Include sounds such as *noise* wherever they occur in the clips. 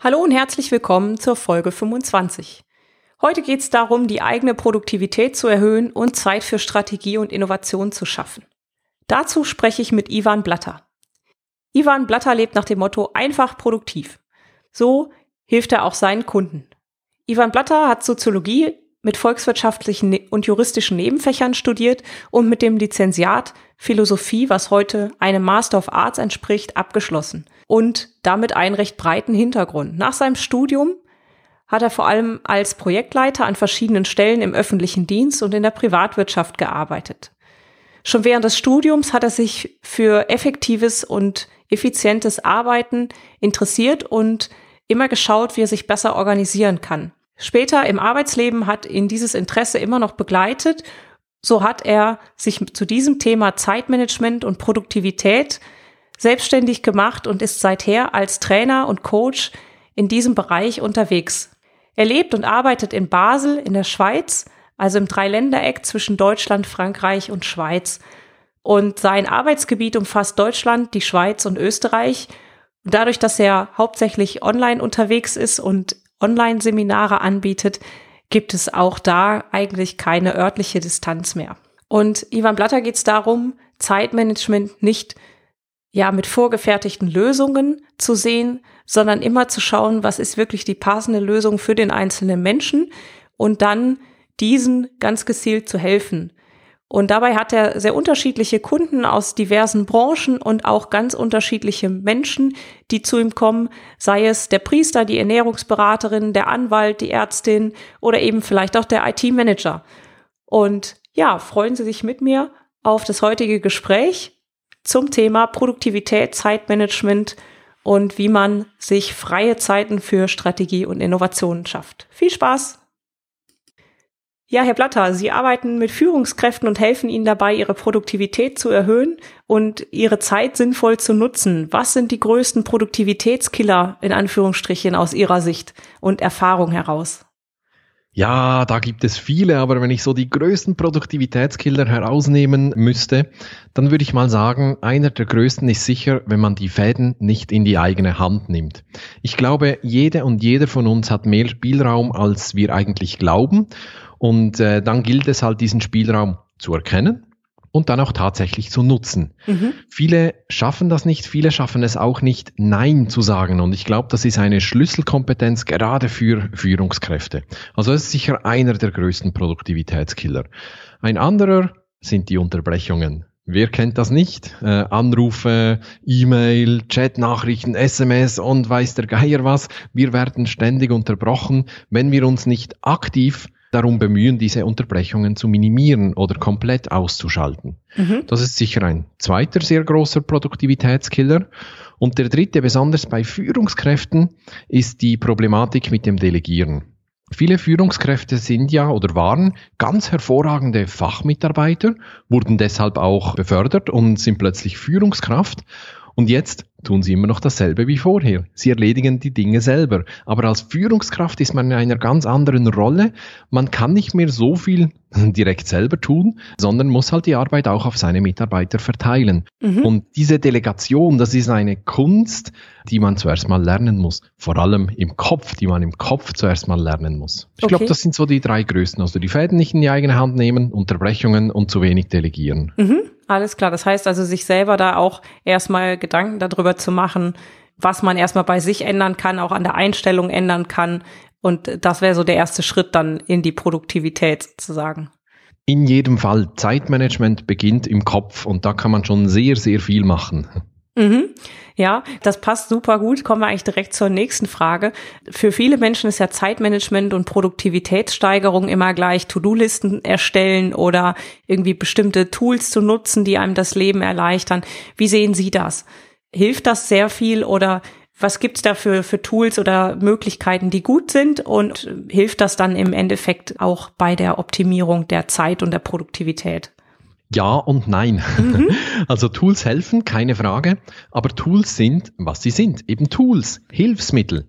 Hallo und herzlich willkommen zur Folge 25. Heute geht es darum, die eigene Produktivität zu erhöhen und Zeit für Strategie und Innovation zu schaffen. Dazu spreche ich mit Ivan Blatter. Ivan Blatter lebt nach dem Motto einfach produktiv. So hilft er auch seinen Kunden. Ivan Blatter hat Soziologie mit volkswirtschaftlichen ne- und juristischen Nebenfächern studiert und mit dem Lizenziat Philosophie, was heute einem Master of Arts entspricht, abgeschlossen und damit einen recht breiten Hintergrund. Nach seinem Studium hat er vor allem als Projektleiter an verschiedenen Stellen im öffentlichen Dienst und in der Privatwirtschaft gearbeitet. Schon während des Studiums hat er sich für effektives und effizientes Arbeiten interessiert und immer geschaut, wie er sich besser organisieren kann. Später im Arbeitsleben hat ihn dieses Interesse immer noch begleitet. So hat er sich zu diesem Thema Zeitmanagement und Produktivität selbstständig gemacht und ist seither als Trainer und Coach in diesem Bereich unterwegs. Er lebt und arbeitet in Basel in der Schweiz, also im Dreiländereck zwischen Deutschland, Frankreich und Schweiz. Und sein Arbeitsgebiet umfasst Deutschland, die Schweiz und Österreich. Und dadurch, dass er hauptsächlich online unterwegs ist und Online-Seminare anbietet, gibt es auch da eigentlich keine örtliche Distanz mehr. Und Ivan Blatter geht es darum, Zeitmanagement nicht ja mit vorgefertigten Lösungen zu sehen, sondern immer zu schauen, was ist wirklich die passende Lösung für den einzelnen Menschen und dann diesen ganz gezielt zu helfen. Und dabei hat er sehr unterschiedliche Kunden aus diversen Branchen und auch ganz unterschiedliche Menschen, die zu ihm kommen, sei es der Priester, die Ernährungsberaterin, der Anwalt, die Ärztin oder eben vielleicht auch der IT-Manager. Und ja, freuen Sie sich mit mir auf das heutige Gespräch zum Thema Produktivität, Zeitmanagement und wie man sich freie Zeiten für Strategie und Innovationen schafft. Viel Spaß! Ja, Herr Blatter, Sie arbeiten mit Führungskräften und helfen ihnen dabei, ihre Produktivität zu erhöhen und ihre Zeit sinnvoll zu nutzen. Was sind die größten Produktivitätskiller in Anführungsstrichen aus Ihrer Sicht und Erfahrung heraus? Ja, da gibt es viele, aber wenn ich so die größten Produktivitätskiller herausnehmen müsste, dann würde ich mal sagen, einer der größten ist sicher, wenn man die Fäden nicht in die eigene Hand nimmt. Ich glaube, jede und jeder von uns hat mehr Spielraum, als wir eigentlich glauben. Und äh, dann gilt es halt, diesen Spielraum zu erkennen und dann auch tatsächlich zu nutzen. Mhm. Viele schaffen das nicht, viele schaffen es auch nicht, Nein zu sagen. Und ich glaube, das ist eine Schlüsselkompetenz gerade für Führungskräfte. Also das ist sicher einer der größten Produktivitätskiller. Ein anderer sind die Unterbrechungen. Wer kennt das nicht? Äh, Anrufe, E-Mail, Chatnachrichten, SMS und weiß der Geier was. Wir werden ständig unterbrochen, wenn wir uns nicht aktiv darum bemühen, diese Unterbrechungen zu minimieren oder komplett auszuschalten. Mhm. Das ist sicher ein zweiter sehr großer Produktivitätskiller. Und der dritte, besonders bei Führungskräften, ist die Problematik mit dem Delegieren. Viele Führungskräfte sind ja oder waren ganz hervorragende Fachmitarbeiter, wurden deshalb auch befördert und sind plötzlich Führungskraft. Und jetzt tun sie immer noch dasselbe wie vorher. Sie erledigen die Dinge selber. Aber als Führungskraft ist man in einer ganz anderen Rolle. Man kann nicht mehr so viel *laughs* direkt selber tun, sondern muss halt die Arbeit auch auf seine Mitarbeiter verteilen. Mhm. Und diese Delegation, das ist eine Kunst, die man zuerst mal lernen muss. Vor allem im Kopf, die man im Kopf zuerst mal lernen muss. Ich okay. glaube, das sind so die drei größten. Also die Fäden nicht in die eigene Hand nehmen, Unterbrechungen und zu wenig delegieren. Mhm. Alles klar. Das heißt also, sich selber da auch erstmal Gedanken darüber zu machen, was man erstmal bei sich ändern kann, auch an der Einstellung ändern kann. Und das wäre so der erste Schritt dann in die Produktivität sozusagen. In jedem Fall. Zeitmanagement beginnt im Kopf und da kann man schon sehr, sehr viel machen. Mhm. Ja, das passt super gut. Kommen wir eigentlich direkt zur nächsten Frage. Für viele Menschen ist ja Zeitmanagement und Produktivitätssteigerung immer gleich To-Do-Listen erstellen oder irgendwie bestimmte Tools zu nutzen, die einem das Leben erleichtern. Wie sehen Sie das? Hilft das sehr viel oder was gibt's da für, für Tools oder Möglichkeiten, die gut sind und hilft das dann im Endeffekt auch bei der Optimierung der Zeit und der Produktivität? Ja und nein. Mhm. *laughs* Also Tools helfen, keine Frage, aber Tools sind, was sie sind, eben Tools, Hilfsmittel.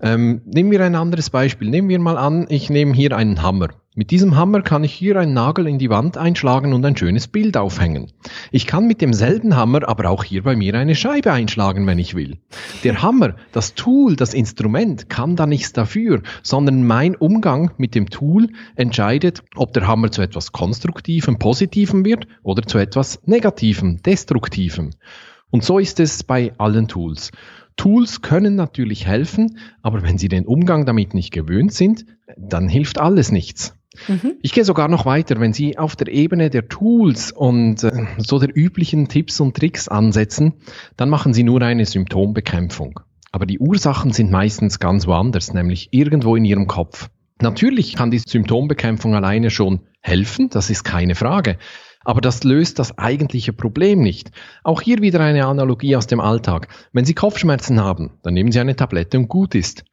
Ähm, nehmen wir ein anderes Beispiel. Nehmen wir mal an, ich nehme hier einen Hammer. Mit diesem Hammer kann ich hier einen Nagel in die Wand einschlagen und ein schönes Bild aufhängen. Ich kann mit demselben Hammer aber auch hier bei mir eine Scheibe einschlagen, wenn ich will. Der Hammer, das Tool, das Instrument kann da nichts dafür, sondern mein Umgang mit dem Tool entscheidet, ob der Hammer zu etwas Konstruktivem, Positivem wird oder zu etwas Negativem, Destruktivem. Und so ist es bei allen Tools. Tools können natürlich helfen, aber wenn Sie den Umgang damit nicht gewöhnt sind, dann hilft alles nichts. Mhm. Ich gehe sogar noch weiter, wenn Sie auf der Ebene der Tools und äh, so der üblichen Tipps und Tricks ansetzen, dann machen Sie nur eine Symptombekämpfung. Aber die Ursachen sind meistens ganz woanders, nämlich irgendwo in Ihrem Kopf. Natürlich kann die Symptombekämpfung alleine schon helfen, das ist keine Frage. Aber das löst das eigentliche Problem nicht. Auch hier wieder eine Analogie aus dem Alltag. Wenn Sie Kopfschmerzen haben, dann nehmen Sie eine Tablette und gut ist.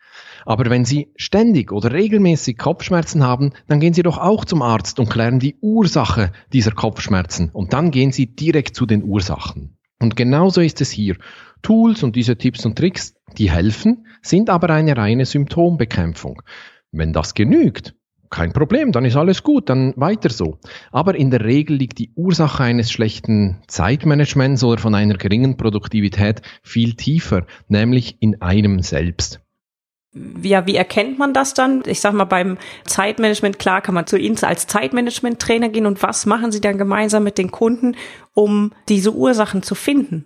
Aber wenn Sie ständig oder regelmäßig Kopfschmerzen haben, dann gehen Sie doch auch zum Arzt und klären die Ursache dieser Kopfschmerzen. Und dann gehen Sie direkt zu den Ursachen. Und genauso ist es hier. Tools und diese Tipps und Tricks, die helfen, sind aber eine reine Symptombekämpfung. Wenn das genügt, kein Problem, dann ist alles gut, dann weiter so. Aber in der Regel liegt die Ursache eines schlechten Zeitmanagements oder von einer geringen Produktivität viel tiefer, nämlich in einem selbst ja, wie erkennt man das dann? Ich sag mal, beim Zeitmanagement, klar, kann man zu Ihnen als Zeitmanagement-Trainer gehen und was machen Sie dann gemeinsam mit den Kunden, um diese Ursachen zu finden?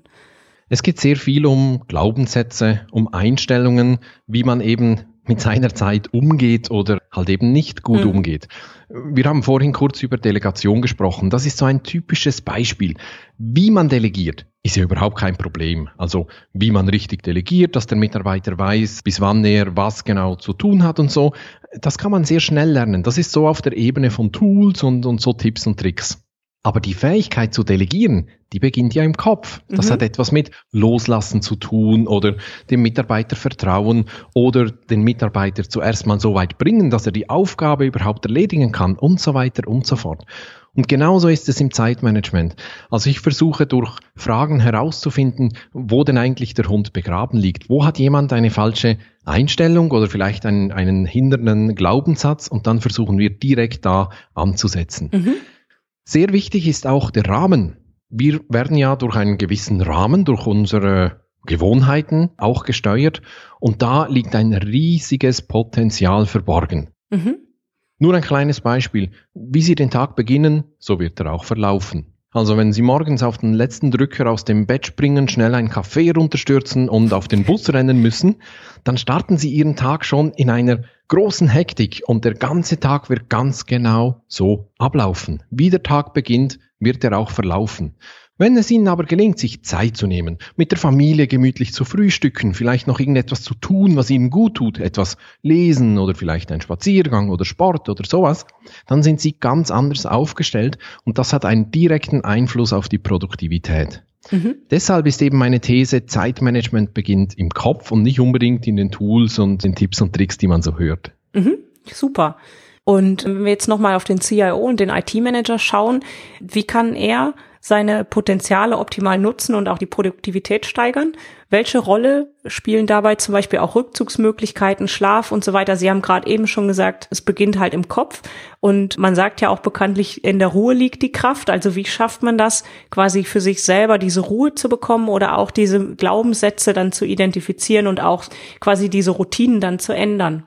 Es geht sehr viel um Glaubenssätze, um Einstellungen, wie man eben mit seiner Zeit umgeht oder halt eben nicht gut mhm. umgeht. Wir haben vorhin kurz über Delegation gesprochen. Das ist so ein typisches Beispiel. Wie man delegiert, ist ja überhaupt kein Problem. Also wie man richtig delegiert, dass der Mitarbeiter weiß, bis wann er was genau zu tun hat und so, das kann man sehr schnell lernen. Das ist so auf der Ebene von Tools und, und so Tipps und Tricks. Aber die Fähigkeit zu delegieren, die beginnt ja im Kopf. Das mhm. hat etwas mit Loslassen zu tun oder dem Mitarbeiter vertrauen oder den Mitarbeiter zuerst mal so weit bringen, dass er die Aufgabe überhaupt erledigen kann und so weiter und so fort. Und genauso ist es im Zeitmanagement. Also ich versuche durch Fragen herauszufinden, wo denn eigentlich der Hund begraben liegt. Wo hat jemand eine falsche Einstellung oder vielleicht einen, einen hindernden Glaubenssatz und dann versuchen wir direkt da anzusetzen. Mhm. Sehr wichtig ist auch der Rahmen. Wir werden ja durch einen gewissen Rahmen, durch unsere Gewohnheiten auch gesteuert und da liegt ein riesiges Potenzial verborgen. Mhm. Nur ein kleines Beispiel. Wie Sie den Tag beginnen, so wird er auch verlaufen. Also wenn Sie morgens auf den letzten Drücker aus dem Bett springen, schnell einen Kaffee runterstürzen und auf den Bus rennen müssen, dann starten Sie Ihren Tag schon in einer großen Hektik und der ganze Tag wird ganz genau so ablaufen. Wie der Tag beginnt, wird er auch verlaufen. Wenn es Ihnen aber gelingt, sich Zeit zu nehmen, mit der Familie gemütlich zu frühstücken, vielleicht noch irgendetwas zu tun, was Ihnen gut tut, etwas lesen oder vielleicht ein Spaziergang oder Sport oder sowas, dann sind Sie ganz anders aufgestellt und das hat einen direkten Einfluss auf die Produktivität. Mhm. Deshalb ist eben meine These, Zeitmanagement beginnt im Kopf und nicht unbedingt in den Tools und den Tipps und Tricks, die man so hört. Mhm. Super. Und wenn wir jetzt nochmal auf den CIO und den IT-Manager schauen, wie kann er seine Potenziale optimal nutzen und auch die Produktivität steigern? Welche Rolle spielen dabei zum Beispiel auch Rückzugsmöglichkeiten, Schlaf und so weiter? Sie haben gerade eben schon gesagt, es beginnt halt im Kopf und man sagt ja auch bekanntlich, in der Ruhe liegt die Kraft. Also wie schafft man das, quasi für sich selber diese Ruhe zu bekommen oder auch diese Glaubenssätze dann zu identifizieren und auch quasi diese Routinen dann zu ändern?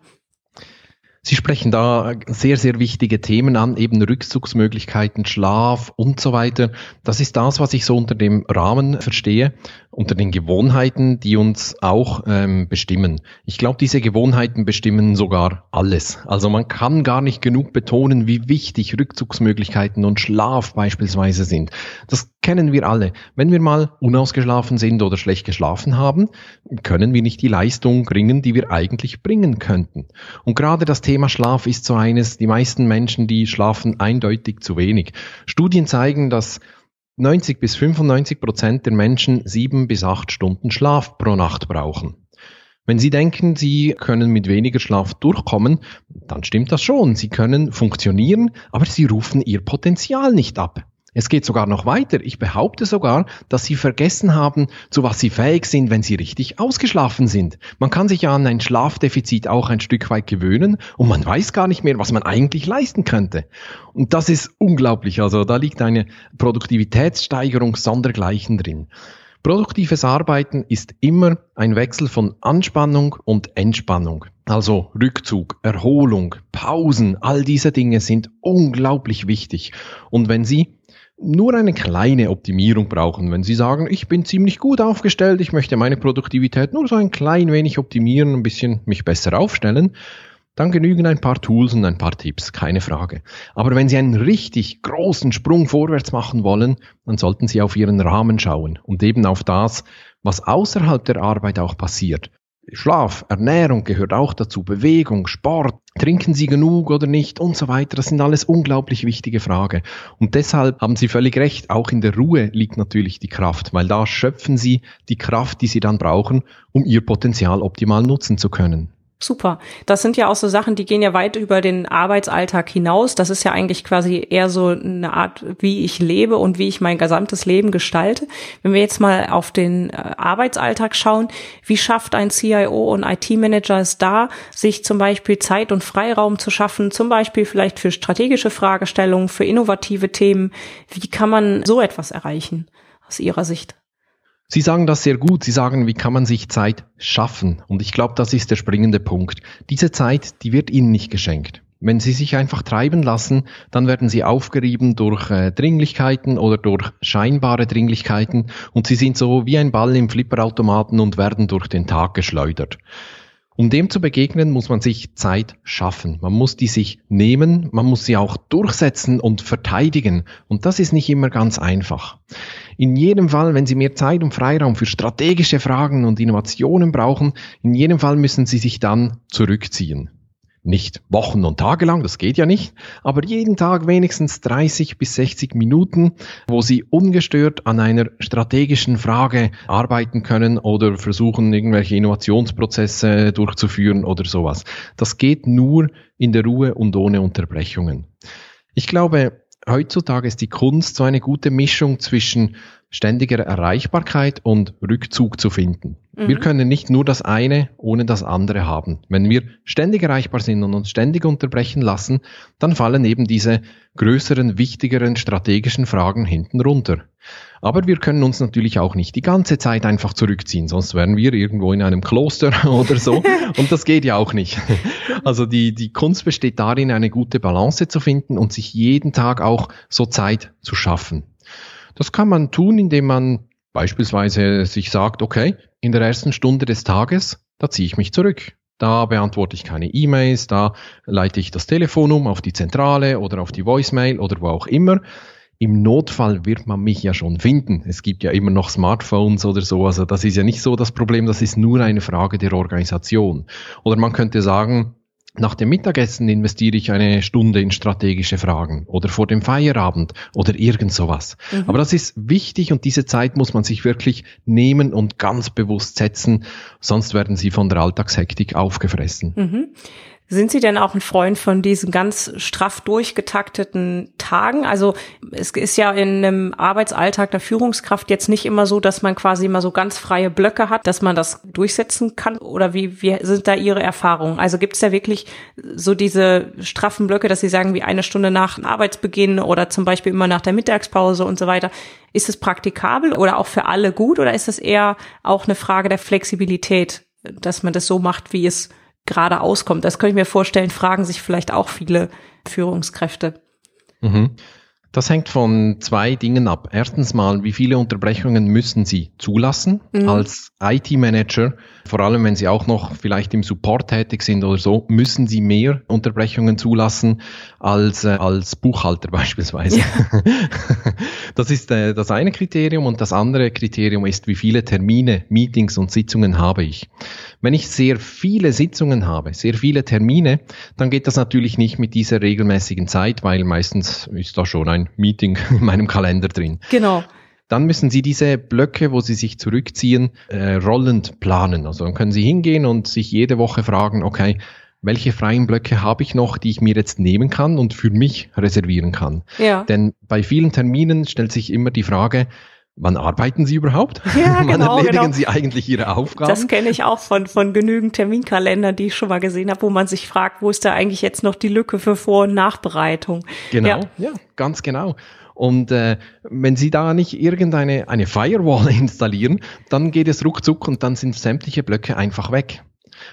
Sie sprechen da sehr, sehr wichtige Themen an, eben Rückzugsmöglichkeiten, Schlaf und so weiter. Das ist das, was ich so unter dem Rahmen verstehe, unter den Gewohnheiten, die uns auch ähm, bestimmen. Ich glaube, diese Gewohnheiten bestimmen sogar alles. Also man kann gar nicht genug betonen, wie wichtig Rückzugsmöglichkeiten und Schlaf beispielsweise sind. Das kennen wir alle. Wenn wir mal unausgeschlafen sind oder schlecht geschlafen haben, können wir nicht die Leistung bringen, die wir eigentlich bringen könnten. Und gerade das Thema Schlaf ist so eines, die meisten Menschen, die schlafen eindeutig zu wenig. Studien zeigen, dass 90 bis 95 Prozent der Menschen sieben bis acht Stunden Schlaf pro Nacht brauchen. Wenn Sie denken, Sie können mit weniger Schlaf durchkommen, dann stimmt das schon. Sie können funktionieren, aber Sie rufen Ihr Potenzial nicht ab. Es geht sogar noch weiter. Ich behaupte sogar, dass Sie vergessen haben, zu was Sie fähig sind, wenn Sie richtig ausgeschlafen sind. Man kann sich ja an ein Schlafdefizit auch ein Stück weit gewöhnen und man weiß gar nicht mehr, was man eigentlich leisten könnte. Und das ist unglaublich. Also da liegt eine Produktivitätssteigerung sondergleichen drin. Produktives Arbeiten ist immer ein Wechsel von Anspannung und Entspannung. Also Rückzug, Erholung, Pausen, all diese Dinge sind unglaublich wichtig. Und wenn Sie nur eine kleine Optimierung brauchen, wenn Sie sagen, ich bin ziemlich gut aufgestellt, ich möchte meine Produktivität nur so ein klein wenig optimieren, ein bisschen mich besser aufstellen, dann genügen ein paar Tools und ein paar Tipps, keine Frage. Aber wenn Sie einen richtig großen Sprung vorwärts machen wollen, dann sollten Sie auf Ihren Rahmen schauen und eben auf das, was außerhalb der Arbeit auch passiert. Schlaf, Ernährung gehört auch dazu, Bewegung, Sport, trinken Sie genug oder nicht und so weiter. Das sind alles unglaublich wichtige Fragen. Und deshalb haben Sie völlig recht, auch in der Ruhe liegt natürlich die Kraft, weil da schöpfen Sie die Kraft, die Sie dann brauchen, um Ihr Potenzial optimal nutzen zu können. Super. Das sind ja auch so Sachen, die gehen ja weit über den Arbeitsalltag hinaus. Das ist ja eigentlich quasi eher so eine Art, wie ich lebe und wie ich mein gesamtes Leben gestalte. Wenn wir jetzt mal auf den äh, Arbeitsalltag schauen, wie schafft ein CIO und IT-Manager es da, sich zum Beispiel Zeit und Freiraum zu schaffen, zum Beispiel vielleicht für strategische Fragestellungen, für innovative Themen. Wie kann man so etwas erreichen aus Ihrer Sicht? Sie sagen das sehr gut. Sie sagen, wie kann man sich Zeit schaffen? Und ich glaube, das ist der springende Punkt. Diese Zeit, die wird Ihnen nicht geschenkt. Wenn Sie sich einfach treiben lassen, dann werden Sie aufgerieben durch äh, Dringlichkeiten oder durch scheinbare Dringlichkeiten und Sie sind so wie ein Ball im Flipperautomaten und werden durch den Tag geschleudert. Um dem zu begegnen, muss man sich Zeit schaffen. Man muss die sich nehmen, man muss sie auch durchsetzen und verteidigen. Und das ist nicht immer ganz einfach. In jedem Fall, wenn Sie mehr Zeit und Freiraum für strategische Fragen und Innovationen brauchen, in jedem Fall müssen Sie sich dann zurückziehen. Nicht Wochen und Tage lang, das geht ja nicht, aber jeden Tag wenigstens 30 bis 60 Minuten, wo Sie ungestört an einer strategischen Frage arbeiten können oder versuchen, irgendwelche Innovationsprozesse durchzuführen oder sowas. Das geht nur in der Ruhe und ohne Unterbrechungen. Ich glaube, heutzutage ist die Kunst so eine gute Mischung zwischen ständiger Erreichbarkeit und Rückzug zu finden. Mhm. Wir können nicht nur das eine ohne das andere haben. Wenn wir ständig erreichbar sind und uns ständig unterbrechen lassen, dann fallen eben diese größeren, wichtigeren strategischen Fragen hinten runter. Aber wir können uns natürlich auch nicht die ganze Zeit einfach zurückziehen, sonst wären wir irgendwo in einem Kloster *laughs* oder so. und das geht ja auch nicht. *laughs* Also die, die Kunst besteht darin, eine gute Balance zu finden und sich jeden Tag auch so Zeit zu schaffen. Das kann man tun, indem man beispielsweise sich sagt, okay, in der ersten Stunde des Tages, da ziehe ich mich zurück. Da beantworte ich keine E-Mails, da leite ich das Telefon um auf die Zentrale oder auf die Voicemail oder wo auch immer. Im Notfall wird man mich ja schon finden. Es gibt ja immer noch Smartphones oder so. Also das ist ja nicht so das Problem, das ist nur eine Frage der Organisation. Oder man könnte sagen, nach dem Mittagessen investiere ich eine Stunde in strategische Fragen oder vor dem Feierabend oder irgend sowas. Mhm. Aber das ist wichtig und diese Zeit muss man sich wirklich nehmen und ganz bewusst setzen, sonst werden sie von der Alltagshektik aufgefressen. Mhm. Sind Sie denn auch ein Freund von diesen ganz straff durchgetakteten Tagen? Also es ist ja in einem Arbeitsalltag der Führungskraft jetzt nicht immer so, dass man quasi immer so ganz freie Blöcke hat, dass man das durchsetzen kann. Oder wie, wie sind da Ihre Erfahrungen? Also gibt es da wirklich so diese straffen Blöcke, dass Sie sagen, wie eine Stunde nach Arbeitsbeginn oder zum Beispiel immer nach der Mittagspause und so weiter? Ist es praktikabel oder auch für alle gut oder ist es eher auch eine Frage der Flexibilität, dass man das so macht, wie es gerade auskommt. Das könnte ich mir vorstellen, fragen sich vielleicht auch viele Führungskräfte. Mhm. Das hängt von zwei Dingen ab. Erstens mal, wie viele Unterbrechungen müssen Sie zulassen mhm. als IT-Manager? Vor allem, wenn Sie auch noch vielleicht im Support tätig sind oder so, müssen Sie mehr Unterbrechungen zulassen als äh, als Buchhalter *laughs* beispielsweise. Ja. *laughs* Das ist äh, das eine Kriterium und das andere Kriterium ist, wie viele Termine, Meetings und Sitzungen habe ich. Wenn ich sehr viele Sitzungen habe, sehr viele Termine, dann geht das natürlich nicht mit dieser regelmäßigen Zeit, weil meistens ist da schon ein ein Meeting *laughs* in meinem Kalender drin. Genau. Dann müssen Sie diese Blöcke, wo Sie sich zurückziehen, äh, rollend planen. Also dann können Sie hingehen und sich jede Woche fragen, okay, welche freien Blöcke habe ich noch, die ich mir jetzt nehmen kann und für mich reservieren kann. Ja. Denn bei vielen Terminen stellt sich immer die Frage, wann arbeiten Sie überhaupt? Ja, *laughs* wann genau, erledigen genau. Sie eigentlich Ihre Aufgaben? Das kenne ich auch von, von genügend Terminkalendern, die ich schon mal gesehen habe, wo man sich fragt, wo ist da eigentlich jetzt noch die Lücke für Vor- und Nachbereitung? Genau, Ja. ja, ganz genau. Und äh, wenn Sie da nicht irgendeine eine Firewall *laughs* installieren, dann geht es ruckzuck und dann sind sämtliche Blöcke einfach weg.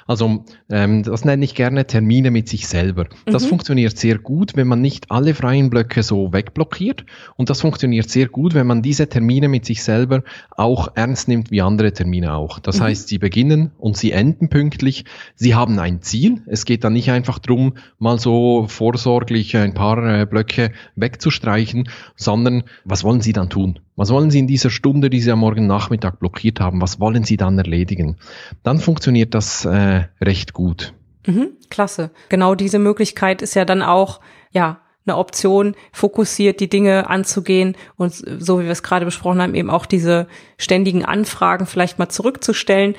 Also ähm, das nenne ich gerne Termine mit sich selber. Das Mhm. funktioniert sehr gut, wenn man nicht alle freien Blöcke so wegblockiert. Und das funktioniert sehr gut, wenn man diese Termine mit sich selber auch ernst nimmt wie andere Termine auch. Das Mhm. heißt, sie beginnen und sie enden pünktlich. Sie haben ein Ziel. Es geht dann nicht einfach drum, mal so vorsorglich ein paar äh, Blöcke wegzustreichen, sondern was wollen Sie dann tun? Was wollen Sie in dieser Stunde, die Sie am morgen Nachmittag blockiert haben, was wollen Sie dann erledigen? Dann funktioniert das äh, recht gut. Mhm, klasse. Genau diese Möglichkeit ist ja dann auch, ja, eine Option, fokussiert die Dinge anzugehen und so wie wir es gerade besprochen haben, eben auch diese ständigen Anfragen vielleicht mal zurückzustellen.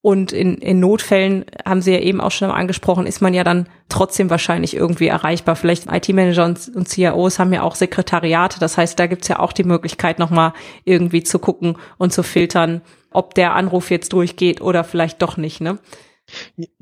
Und in, in Notfällen, haben Sie ja eben auch schon angesprochen, ist man ja dann trotzdem wahrscheinlich irgendwie erreichbar. Vielleicht IT-Manager und, und CIOs haben ja auch Sekretariate. Das heißt, da gibt's ja auch die Möglichkeit, nochmal irgendwie zu gucken und zu filtern, ob der Anruf jetzt durchgeht oder vielleicht doch nicht. Ne?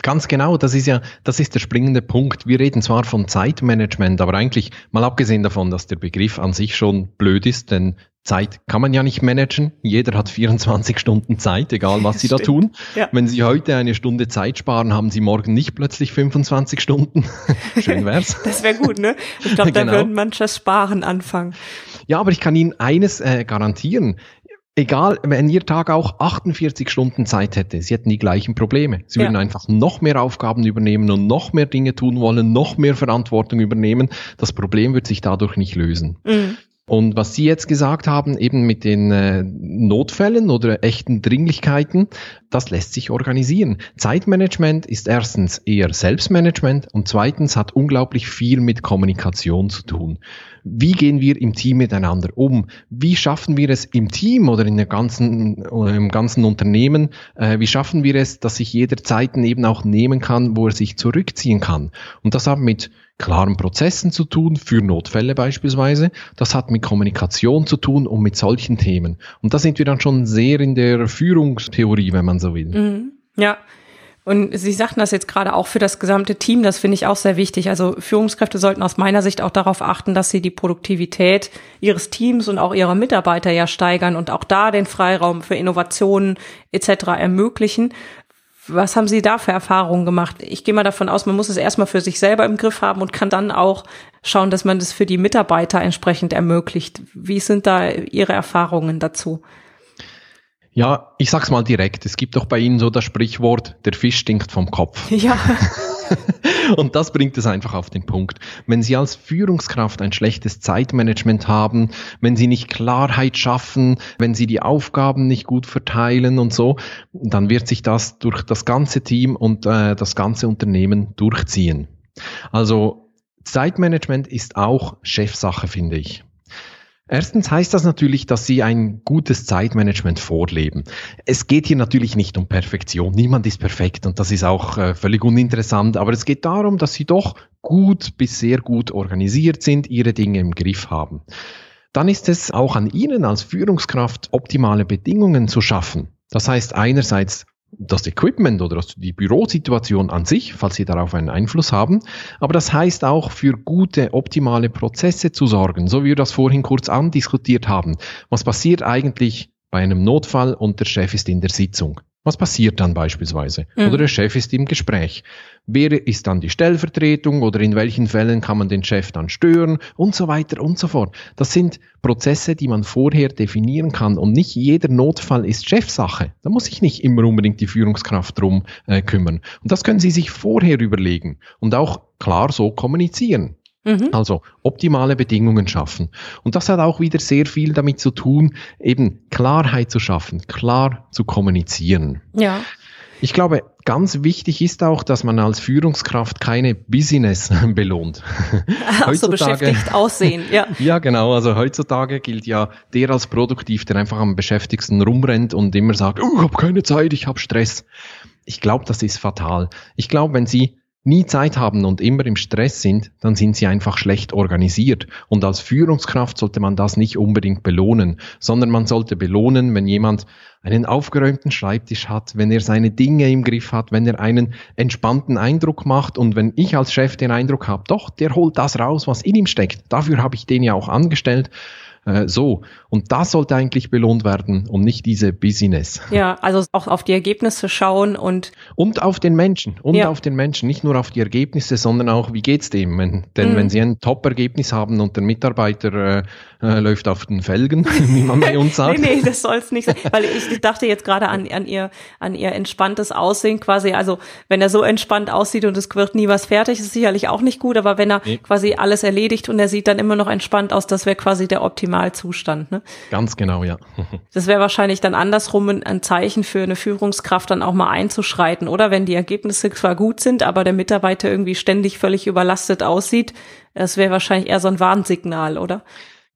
Ganz genau, das ist ja, das ist der springende Punkt. Wir reden zwar von Zeitmanagement, aber eigentlich mal abgesehen davon, dass der Begriff an sich schon blöd ist, denn Zeit kann man ja nicht managen. Jeder hat 24 Stunden Zeit, egal was Sie da tun. Ja. Wenn Sie heute eine Stunde Zeit sparen, haben Sie morgen nicht plötzlich 25 Stunden. *laughs* Schön wär's. Das wäre gut, ne? Ich glaube, da *laughs* Genau. würden manches Sparen anfangen. Ja, aber ich kann Ihnen eines äh, garantieren. Egal, wenn Ihr Tag auch 48 Stunden Zeit hätte, Sie hätten die gleichen Probleme. Sie Ja. würden einfach noch mehr Aufgaben übernehmen und noch mehr Dinge tun wollen, noch mehr Verantwortung übernehmen. Das Problem wird sich dadurch nicht lösen. Mhm. Und was Sie jetzt gesagt haben, eben mit den äh, Notfällen oder echten Dringlichkeiten, das lässt sich organisieren. Zeitmanagement ist erstens eher Selbstmanagement und zweitens hat unglaublich viel mit Kommunikation zu tun. Wie gehen wir im Team miteinander um? Wie schaffen wir es im Team oder in der ganzen, im ganzen Unternehmen? Äh, wie schaffen wir es, dass sich jeder Zeiten eben auch nehmen kann, wo er sich zurückziehen kann? Und das hat mit klaren Prozessen zu tun, für Notfälle beispielsweise. Das hat mit Kommunikation zu tun und mit solchen Themen. Und da sind wir dann schon sehr in der Führungstheorie, wenn man so will. Mhm. Ja. Und Sie sagten das jetzt gerade auch für das gesamte Team, das finde ich auch sehr wichtig. Also Führungskräfte sollten aus meiner Sicht auch darauf achten, dass sie die Produktivität ihres Teams und auch ihrer Mitarbeiter ja steigern und auch da den Freiraum für Innovationen etc. ermöglichen. Was haben Sie da für Erfahrungen gemacht? Ich gehe mal davon aus, man muss es erstmal für sich selber im Griff haben und kann dann auch schauen, dass man das für die Mitarbeiter entsprechend ermöglicht. Wie sind da Ihre Erfahrungen dazu? Ja, ich sag's mal direkt. Es gibt doch bei Ihnen so das Sprichwort, der Fisch stinkt vom Kopf. Ja, *laughs* *laughs* Und das bringt es einfach auf den Punkt. Wenn Sie als Führungskraft ein schlechtes Zeitmanagement haben, wenn Sie nicht Klarheit schaffen, wenn Sie die Aufgaben nicht gut verteilen und so, dann wird sich das durch das ganze Team und äh, das ganze Unternehmen durchziehen. Also Zeitmanagement ist auch Chefsache, finde ich. Erstens heißt das natürlich, dass Sie ein gutes Zeitmanagement vorleben. Es geht hier natürlich nicht um Perfektion. Niemand ist perfekt und das ist auch äh, völlig uninteressant. Aber es geht darum, dass Sie doch gut bis sehr gut organisiert sind, Ihre Dinge im Griff haben. Dann ist es auch an Ihnen als Führungskraft, optimale Bedingungen zu schaffen. Das heißt einerseits das Equipment oder die Bürosituation an sich, falls Sie darauf einen Einfluss haben. Aber das heißt auch für gute, optimale Prozesse zu sorgen, so wie wir das vorhin kurz andiskutiert haben. Was passiert eigentlich bei einem Notfall und der Chef ist in der Sitzung? Was passiert dann beispielsweise? Mhm. Oder der Chef ist im Gespräch. Wer ist dann die Stellvertretung oder in welchen Fällen kann man den Chef dann stören und so weiter und so fort. Das sind Prozesse, die man vorher definieren kann und nicht jeder Notfall ist Chefsache. Da muss sich nicht immer unbedingt die Führungskraft drum äh, kümmern. Und das können Sie sich vorher überlegen und auch klar so kommunizieren. Mhm. Also optimale Bedingungen schaffen. Und das hat auch wieder sehr viel damit zu tun, eben Klarheit zu schaffen, klar zu kommunizieren. ja. Ich glaube, ganz wichtig ist auch, dass man als Führungskraft keine Business *laughs* belohnt. *laughs* Ach so, beschäftigt aussehen, ja. *laughs* ja, genau. Also heutzutage gilt ja der als produktiv, der einfach am beschäftigsten rumrennt und immer sagt, oh, ich habe keine Zeit, ich habe Stress. Ich glaube, das ist fatal. Ich glaube, wenn Sie nie Zeit haben und immer im Stress sind, dann sind sie einfach schlecht organisiert. Und als Führungskraft sollte man das nicht unbedingt belohnen, sondern man sollte belohnen, wenn jemand einen aufgeräumten Schreibtisch hat, wenn er seine Dinge im Griff hat, wenn er einen entspannten Eindruck macht und wenn ich als Chef den Eindruck habe, doch, der holt das raus, was in ihm steckt. Dafür habe ich den ja auch angestellt äh, so. Und das sollte eigentlich belohnt werden und nicht diese Business. Ja, also auch auf die Ergebnisse schauen und. Und auf den Menschen. Und ja. auf den Menschen. Nicht nur auf die Ergebnisse, sondern auch, wie geht's dem? Wenn, denn mhm. wenn Sie ein Top-Ergebnis haben und der Mitarbeiter äh, äh, läuft auf den Felgen, *laughs* wie man bei uns sagt. *laughs* nee, nee, das soll es nicht sein. Weil ich dachte jetzt gerade an, an ihr, an ihr entspanntes Aussehen quasi. Also, wenn er so entspannt aussieht und es wird nie was fertig, ist sicherlich auch nicht gut. Aber wenn er nee. quasi alles erledigt und er sieht dann immer noch entspannt aus, das wäre quasi der Optimalzustand. Ne? Ganz genau, ja. *laughs* das wäre wahrscheinlich dann andersrum ein Zeichen für eine Führungskraft, dann auch mal einzuschreiten, oder? Wenn die Ergebnisse zwar gut sind, aber der Mitarbeiter irgendwie ständig völlig überlastet aussieht, das wäre wahrscheinlich eher so ein Warnsignal, oder?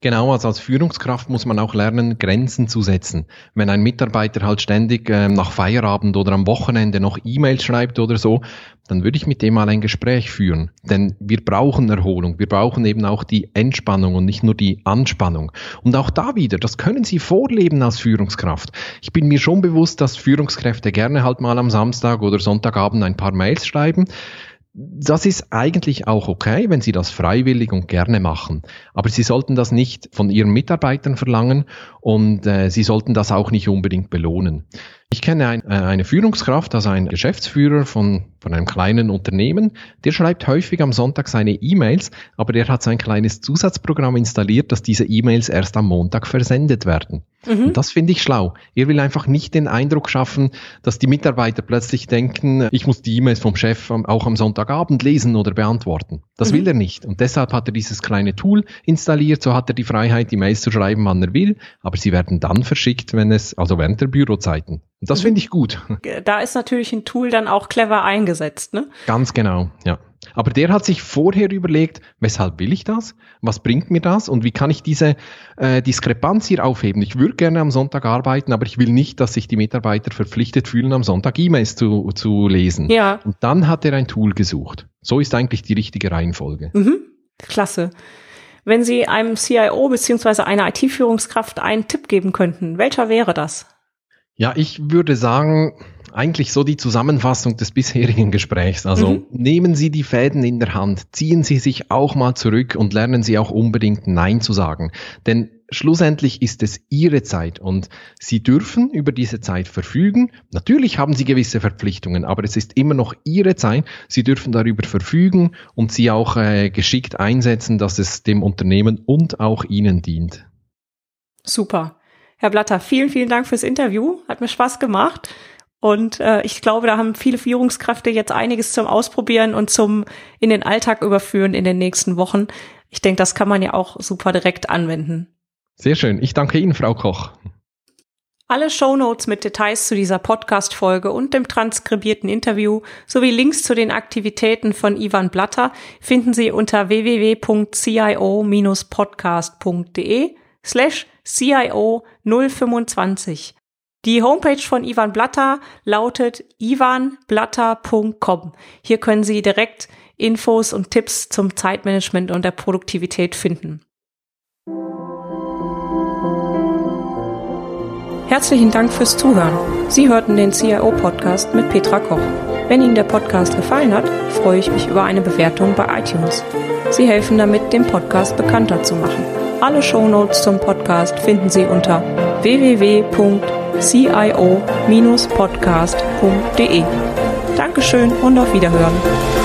Genau, also als Führungskraft muss man auch lernen, Grenzen zu setzen. Wenn ein Mitarbeiter halt ständig äh, nach Feierabend oder am Wochenende noch E-Mails schreibt oder so, dann würde ich mit dem mal ein Gespräch führen. Denn wir brauchen Erholung, wir brauchen eben auch die Entspannung und nicht nur die Anspannung. Und auch da wieder, das können Sie vorleben als Führungskraft. Ich bin mir schon bewusst, dass Führungskräfte gerne halt mal am Samstag oder Sonntagabend ein paar Mails schreiben das ist eigentlich auch okay, wenn Sie das freiwillig und gerne machen. Aber Sie sollten das nicht von Ihren Mitarbeitern verlangen und äh, Sie sollten das auch nicht unbedingt belohnen. Ich kenne ein, äh, eine Führungskraft, also ein Geschäftsführer von, von einem kleinen Unternehmen, der schreibt häufig am Sonntag seine E-Mails, aber der hat sein kleines Zusatzprogramm installiert, dass diese E-Mails erst am Montag versendet werden. Mhm. Und das finde ich schlau. Er will einfach nicht den Eindruck schaffen, dass die Mitarbeiter plötzlich denken, ich muss die E-Mails vom Chef auch am Sonntagabend lesen oder beantworten. Das mhm. will er nicht. Und deshalb hat er dieses kleine Tool installiert, so hat er die Freiheit, die Mails zu schreiben, wann er will, aber sie werden dann verschickt, wenn es, also während der Bürozeiten. Und das finde ich gut. *laughs* Da ist natürlich ein Tool dann auch clever eingesetzt, ne? Ganz genau, ja. Aber der hat sich vorher überlegt, weshalb will ich das? Was bringt mir das? Und wie kann ich diese äh, Diskrepanz hier aufheben? Ich würde gerne am Sonntag arbeiten, aber ich will nicht, dass sich die Mitarbeiter verpflichtet fühlen, am Sonntag E-Mails zu, zu lesen. Ja. Und dann hat er ein Tool gesucht. So ist eigentlich die richtige Reihenfolge. Mhm. Klasse. Wenn Sie einem CIO beziehungsweise einer IT-Führungskraft einen Tipp geben könnten, welcher wäre das? Ja, ich würde sagen, eigentlich so die Zusammenfassung des bisherigen Gesprächs. Also mhm. nehmen Sie die Fäden in der Hand, ziehen Sie sich auch mal zurück und lernen Sie auch unbedingt Nein zu sagen. Denn schlussendlich ist es Ihre Zeit und Sie dürfen über diese Zeit verfügen. Natürlich haben Sie gewisse Verpflichtungen, aber es ist immer noch Ihre Zeit. Sie dürfen darüber verfügen und sie auch äh, geschickt einsetzen, dass es dem Unternehmen und auch Ihnen dient. Super. Herr Blatter, vielen, vielen Dank fürs Interview. Hat mir Spaß gemacht. Und äh, ich glaube, da haben viele Führungskräfte jetzt einiges zum Ausprobieren und zum in den Alltag überführen in den nächsten Wochen. Ich denke, das kann man ja auch super direkt anwenden. Sehr schön. Ich danke Ihnen, Frau Koch. Alle Shownotes mit Details zu dieser Podcast-Folge und dem transkribierten Interview sowie Links zu den Aktivitäten von Ivan Blatter finden Sie unter www.cio-podcast.de slash CIO 025. Die Homepage von Ivan Blatter lautet ivanblatter.com. Hier können Sie direkt Infos und Tipps zum Zeitmanagement und der Produktivität finden. Herzlichen Dank fürs Zuhören. Sie hörten den CIO-Podcast mit Petra Koch. Wenn Ihnen der Podcast gefallen hat, freue ich mich über eine Bewertung bei iTunes. Sie helfen damit, den Podcast bekannter zu machen. Alle Shownotes zum Podcast finden Sie unter www.cio-podcast.de. Dankeschön und auf Wiederhören.